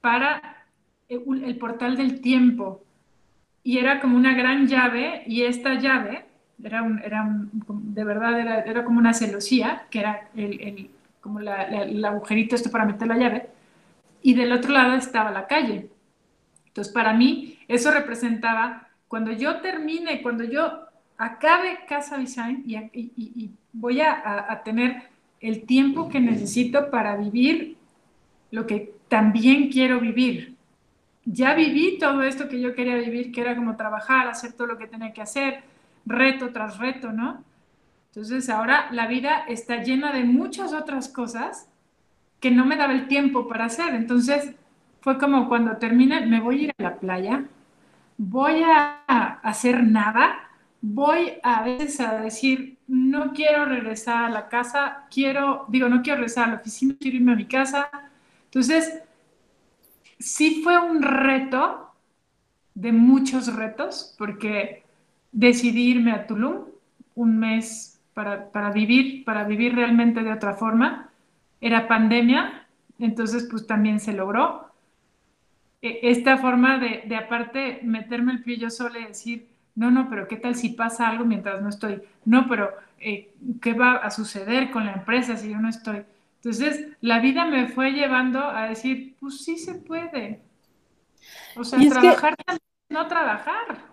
para el portal del tiempo. Y era como una gran llave, y esta llave era, era de verdad era, era, como una celosía, que era el, el como la, el agujerito esto para meter la llave, y del otro lado estaba la calle. Entonces, para mí, eso representaba cuando yo termine, cuando yo acabe Casa Design y, voy a, a, tener el tiempo que necesito para vivir lo que también quiero vivir. Ya viví todo esto que yo quería vivir, que era como trabajar, hacer todo lo que tenía que hacer, reto tras reto, ¿no? Entonces ahora la vida está llena de muchas otras cosas que no me daba el tiempo para hacer. Entonces fue como cuando termine, me voy a ir a la playa, voy a hacer nada, voy a veces a decir, no quiero regresar a la casa, quiero, digo, no quiero regresar a la oficina, quiero irme a mi casa, entonces, sí fue un reto de muchos retos, porque decidí irme a Tulum un mes para, vivir, para vivir realmente de otra forma. Era pandemia, entonces pues también se logró. E, esta forma de, de aparte meterme el pie yo sola y decir, no, no, pero ¿qué tal si pasa algo mientras no estoy? No, pero eh, ¿qué va a suceder con la empresa si yo no estoy? Entonces, la vida me fue llevando a decir, pues sí se puede. O sea, trabajar no trabajar.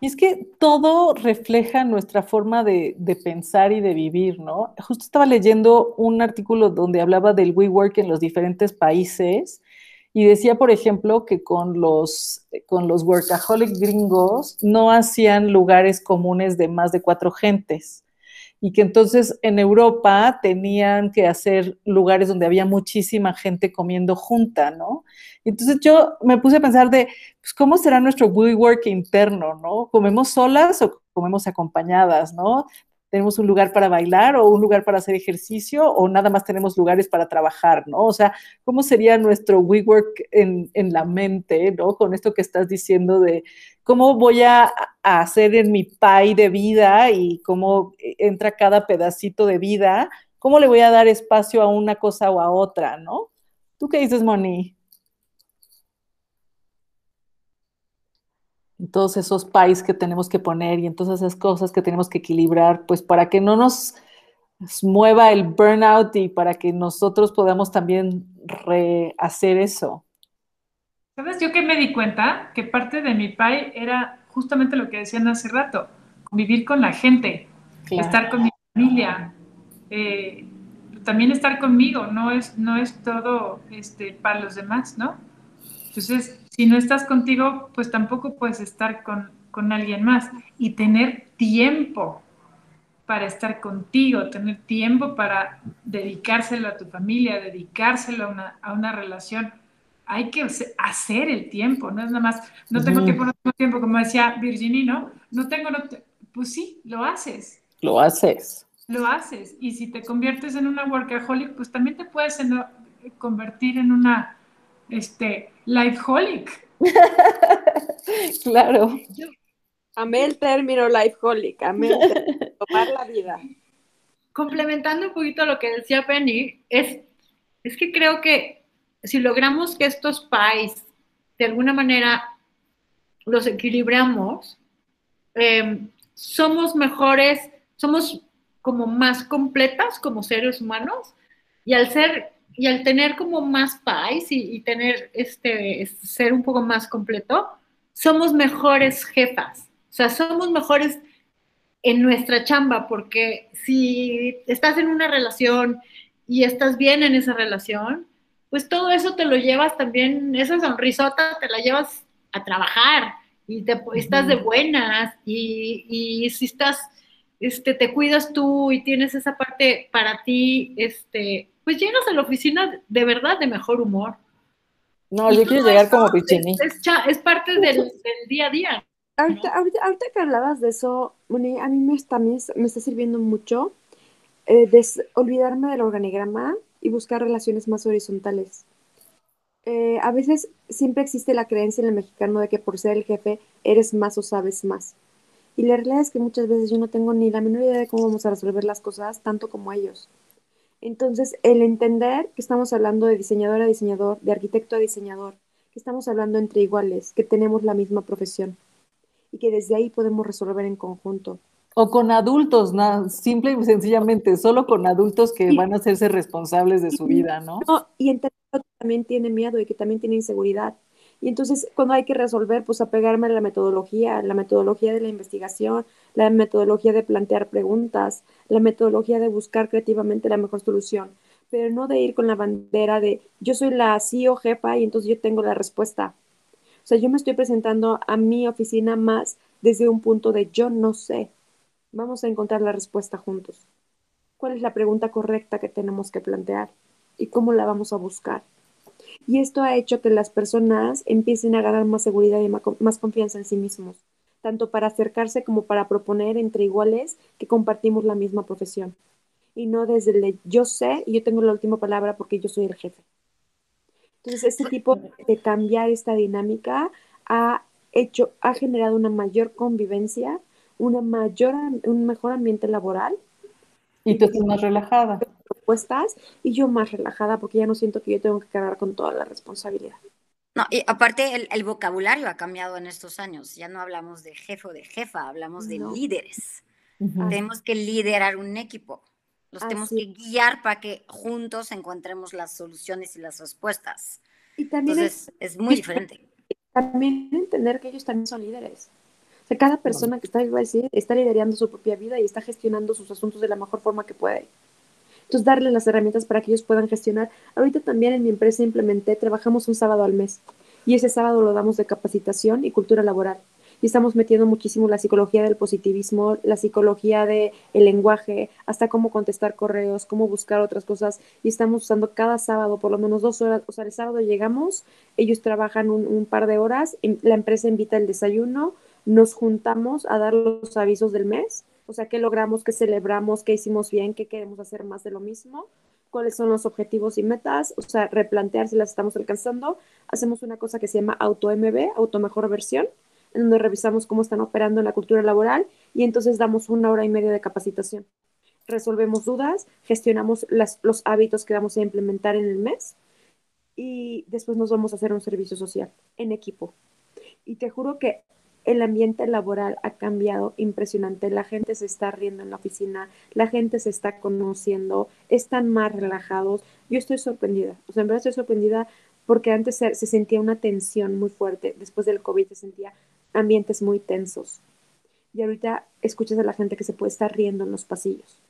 Y es que todo refleja nuestra forma de, de, pensar y de vivir, ¿no? Justo estaba leyendo un artículo donde hablaba del WeWork en los diferentes países y decía, por ejemplo, que con los, con los workaholic gringos no hacían lugares comunes de más de cuatro gentes y que entonces en Europa tenían que hacer lugares donde había muchísima gente comiendo junta, ¿no? Entonces yo me puse a pensar de, pues, ¿cómo será nuestro WeWork interno, ¿no? ¿Comemos solas o comemos acompañadas, ¿no? Tenemos un lugar para bailar o un lugar para hacer ejercicio o nada más tenemos lugares para trabajar, ¿no? O sea, ¿cómo sería nuestro WeWork en, en la mente, ¿no? Con esto que estás diciendo de cómo voy a, hacer en mi pie de vida y cómo entra cada pedacito de vida, cómo le voy a dar espacio a una cosa o a otra, ¿no? ¿Tú qué dices, Moni? En todos esos países que tenemos que poner y en todas esas cosas que tenemos que equilibrar, pues para que no nos mueva el burnout y para que nosotros podamos también rehacer eso. ¿Sabes? Yo que me di cuenta que parte de mi PAI era justamente lo que decían hace rato, vivir con la gente, estar con mi familia, eh, también estar conmigo, no es, no es todo este, para los demás, ¿no? Entonces, si no estás contigo, pues tampoco puedes estar con, con alguien más y tener tiempo para estar contigo, tener tiempo para dedicárselo a tu familia, dedicárselo a una, a una relación. Hay que hacer el tiempo, no es nada más, no tengo tiempo, no tengo tiempo, como decía Virginie, ¿no? No tengo, no pues sí, lo haces. Lo haces. Lo haces. Y si te conviertes en una workaholic, pues también te puedes convertir en una este, lifeholic. claro. Amé el término lifeholic, amé el tomar la vida. Complementando un poquito lo que decía Penny, es, es que creo que si logramos que estos pais de alguna manera los equilibramos, em, somos mejores, somos como más completas como seres humanos y al ser y al tener como más paz y, y, tener este ser un poco más completo, somos mejores jefas. O sea, somos mejores en nuestra chamba porque si estás en una relación y estás bien en esa relación, pues todo eso te lo llevas también, esa sonrisota te la llevas a trabajar y te, estás de buenas y, y si estás, este, te cuidas tú y tienes esa parte para ti, este, pues llegas a la oficina de verdad de mejor humor. No, yo quiero llegar como Pichini. Es, es, parte del, del, día a día. Ahorita, ahorita, ahorita, que hablabas de eso, Moni, a mí me, también me está sirviendo mucho eh, des, olvidarme del organigrama y buscar relaciones más horizontales. Eh, a veces siempre existe la creencia en el mexicano de que por ser el jefe eres más o sabes más. Y la realidad es que muchas veces yo no tengo ni la menor idea de cómo vamos a resolver las cosas, tanto como ellos. Entonces, el entender que estamos hablando de diseñador a diseñador, de arquitecto a diseñador, que estamos hablando entre iguales, que tenemos la misma profesión y que desde ahí podemos resolver en conjunto. O con adultos, ¿no? simple y sencillamente, solo con adultos que van a hacerse responsables de su vida, ¿no? no y entender que también tiene miedo y que también tiene inseguridad. Y entonces, cuando hay que resolver, pues apegarme a la metodología, la metodología de la investigación, la metodología de plantear preguntas, la metodología de buscar creativamente la mejor solución, pero no de ir con la bandera de yo soy la CEO jefa y entonces yo tengo la respuesta. O sea, yo me estoy presentando a mi oficina más desde un punto de yo no sé. Vamos a encontrar la respuesta juntos. ¿Cuál es la pregunta correcta que tenemos que plantear? ¿Y cómo la vamos a buscar? Y esto ha hecho que las personas empiecen a ganar más seguridad y más confianza en sí mismos, tanto para acercarse como para proponer entre iguales que compartimos la misma profesión. Y no desde el de yo sé y yo tengo la última palabra porque yo soy el jefe. Entonces, este tipo de cambiar esta dinámica ha hecho, ha generado una mayor convivencia una mayor, un mejor ambiente laboral. Y tú estás más relajada. Propuestas y yo más relajada porque ya no siento que yo tengo que cargar con toda la responsabilidad. No, y aparte el, el vocabulario ha cambiado en estos años. Ya no hablamos de jefe o de jefa, hablamos de líderes. Tenemos que liderar un equipo. Los tenemos que guiar para que juntos encontremos las soluciones y las respuestas. Y también Entonces, es, es muy diferente. También entender que ellos también son líderes cada persona que está viva está liderando su propia vida y está gestionando sus asuntos de la mejor forma que puede. Entonces, darle las herramientas para que ellos puedan gestionar. Ahorita también en mi empresa implementé, trabajamos un sábado al mes y ese sábado lo damos de capacitación y cultura laboral. Y estamos metiendo muchísimo la psicología del positivismo, la psicología del el lenguaje, hasta cómo contestar correos, cómo buscar otras cosas. Y estamos usando cada sábado por lo menos dos horas. O sea, el sábado llegamos, ellos trabajan un, un par de horas, la empresa invita el desayuno, nos juntamos a dar los avisos del mes, o sea, qué logramos, qué celebramos, qué hicimos bien, qué queremos hacer más de lo mismo, cuáles son los objetivos y metas, o sea, replantear si las estamos alcanzando. Hacemos una cosa que se llama auto-MB, auto mejor versión, en donde revisamos cómo están operando en la cultura laboral y entonces damos una hora y media de capacitación. Resolvemos dudas, gestionamos los hábitos que vamos a implementar en el mes y después nos vamos a hacer un servicio social en equipo. Y te juro que el ambiente laboral ha cambiado impresionante. La gente se está riendo en la oficina, la gente se está conociendo, están más relajados. Yo estoy sorprendida, o sea, en verdad estoy sorprendida porque antes se, se sentía una tensión muy fuerte, después del COVID se sentía ambientes muy tensos. Y ahorita escuchas a la gente que se puede estar riendo en los pasillos.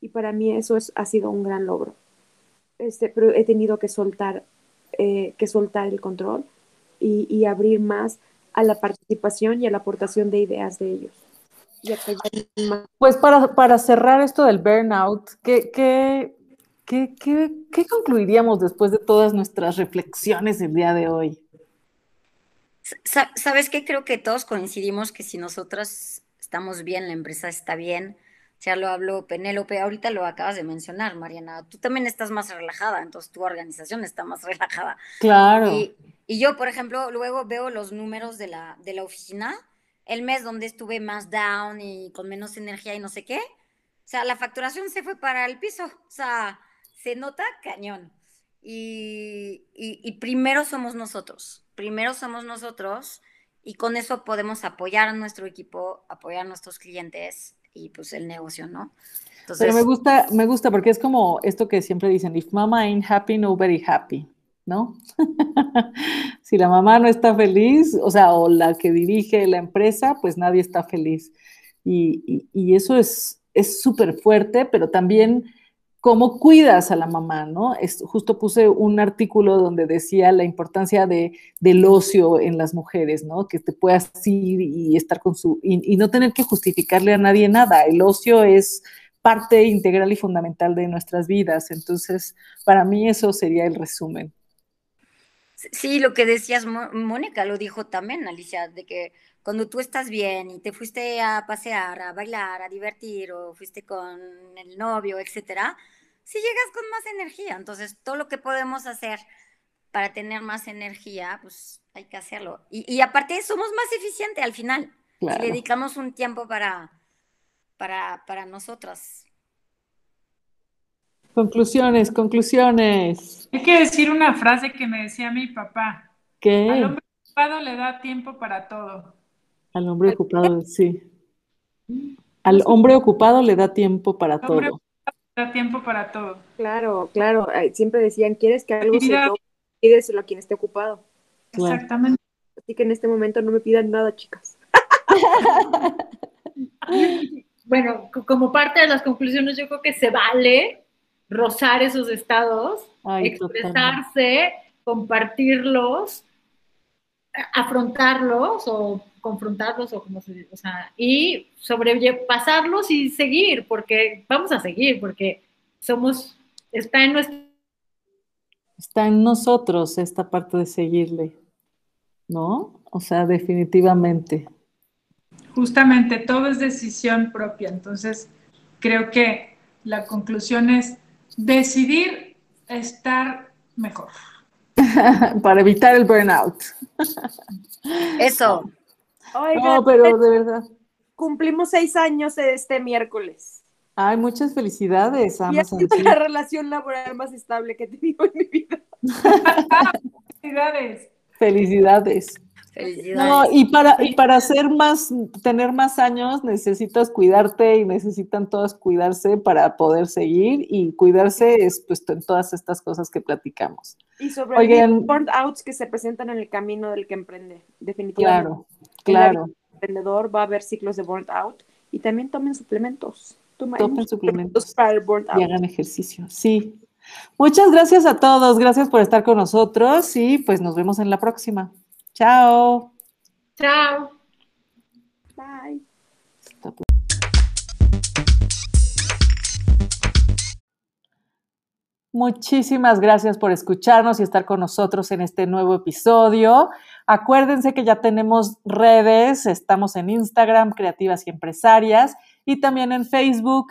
Y para mí eso es, ha sido un gran logro. Este, pero he tenido que soltar, eh, que soltar el control y, abrir más a la participación y a la aportación de ideas de ellos. Pues para, para cerrar esto del burnout, ¿qué, qué, qué, qué, qué concluiríamos después de todas nuestras reflexiones el día de hoy? ¿Sabes qué? Creo que todos coincidimos que si nosotras estamos bien, la empresa está bien. Ya lo habló Penélope, ahorita lo acabas de mencionar, Mariana. Tú también estás más relajada, entonces tu organización está más relajada. Claro. Y, y yo, por ejemplo, luego veo los números de la, de la oficina, el mes donde estuve más down y con menos energía y no sé qué. O sea, la facturación se fue para el piso. O sea, se nota cañón. Y, y, y primero somos nosotros primero somos nosotros y con eso podemos apoyar a nuestro equipo, apoyar a nuestros clientes y pues el negocio, ¿no? Entonces, Pero me gusta, me gusta porque es como esto que siempre dicen, if mama ain't happy, nobody happy, ¿no? si la mamá no está feliz, o sea, o la que dirige la empresa, pues nadie está feliz. Y, y, y eso es súper fuerte, pero también cómo cuidas a la mamá, ¿no? Es, justo puse un artículo donde decía la importancia de, del ocio en las mujeres, ¿no? Que te puedas ir y estar con su, y, y, no tener que justificarle a nadie nada. El ocio es parte integral y fundamental de nuestras vidas. Entonces, para mí eso sería el resumen. Sí, lo que decías, Mónica lo dijo también, Alicia, de que cuando tú estás bien y te fuiste a pasear, a bailar, a divertir o fuiste con el novio, etcétera, si llegas con más energía. Entonces, todo lo que podemos hacer para tener más energía, pues hay que hacerlo. Y, y aparte, somos más eficientes al final. Claro. Si dedicamos un tiempo para, para, para nosotras. Conclusiones, conclusiones. Hay que decir una frase que me decía mi papá. ¿Qué? Al hombre ocupado le da tiempo para todo. Al hombre ocupado, sí. Al hombre ocupado le da tiempo para todo da tiempo para todo. Claro, claro. Siempre decían, ¿quieres que algo se? Pídeselo a quien esté ocupado. Exactamente. Así que en este momento no me pidan nada, chicas. bueno, como parte de las conclusiones, yo creo que se vale rozar esos estados, Ay, expresarse, totalmente. compartirlos, afrontarlos o confrontarlos o como se o sea, y sobrepasarlos y seguir, porque vamos a seguir, porque somos, está en nuestro... Está en nosotros esta parte de seguirle, ¿no? O sea, definitivamente. Justamente, todo es decisión propia, entonces creo que la conclusión es decidir estar mejor. Para evitar el burnout. Eso. No, pero de verdad. Cumplimos seis años este miércoles. Ay, muchas felicidades, Ama. Y ha sido la relación laboral más estable que he tenido en mi vida. felicidades. Felicidades. Felicidades. No, y para, y para hacer más, tener más años, necesitas cuidarte y necesitan todas cuidarse para poder seguir. Y cuidarse es pues en todas estas cosas que platicamos. Y sobre Oigan, burnouts que se presentan en el camino del que emprende, definitivamente. Claro, claro. El emprendedor va a haber ciclos de burnout y también tomen suplementos. Tomen suplementos para el burnout. Y hagan ejercicio, sí. Muchas gracias a todos, gracias por estar con nosotros y pues nos vemos en la próxima. Chao. Chao. Bye. Muchísimas gracias por escucharnos y estar con nosotros en este nuevo episodio. Acuérdense que ya tenemos redes, estamos en Instagram, Creativas y Empresarias, y también en Facebook.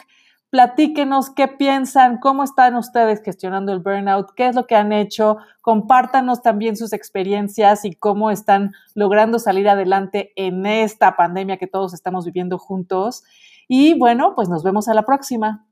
Platíquenos qué piensan, cómo están ustedes gestionando el burnout, qué es lo que han hecho. Compártanos también sus experiencias y cómo están logrando salir adelante en esta pandemia que todos estamos viviendo juntos. Y bueno, pues nos vemos a la próxima.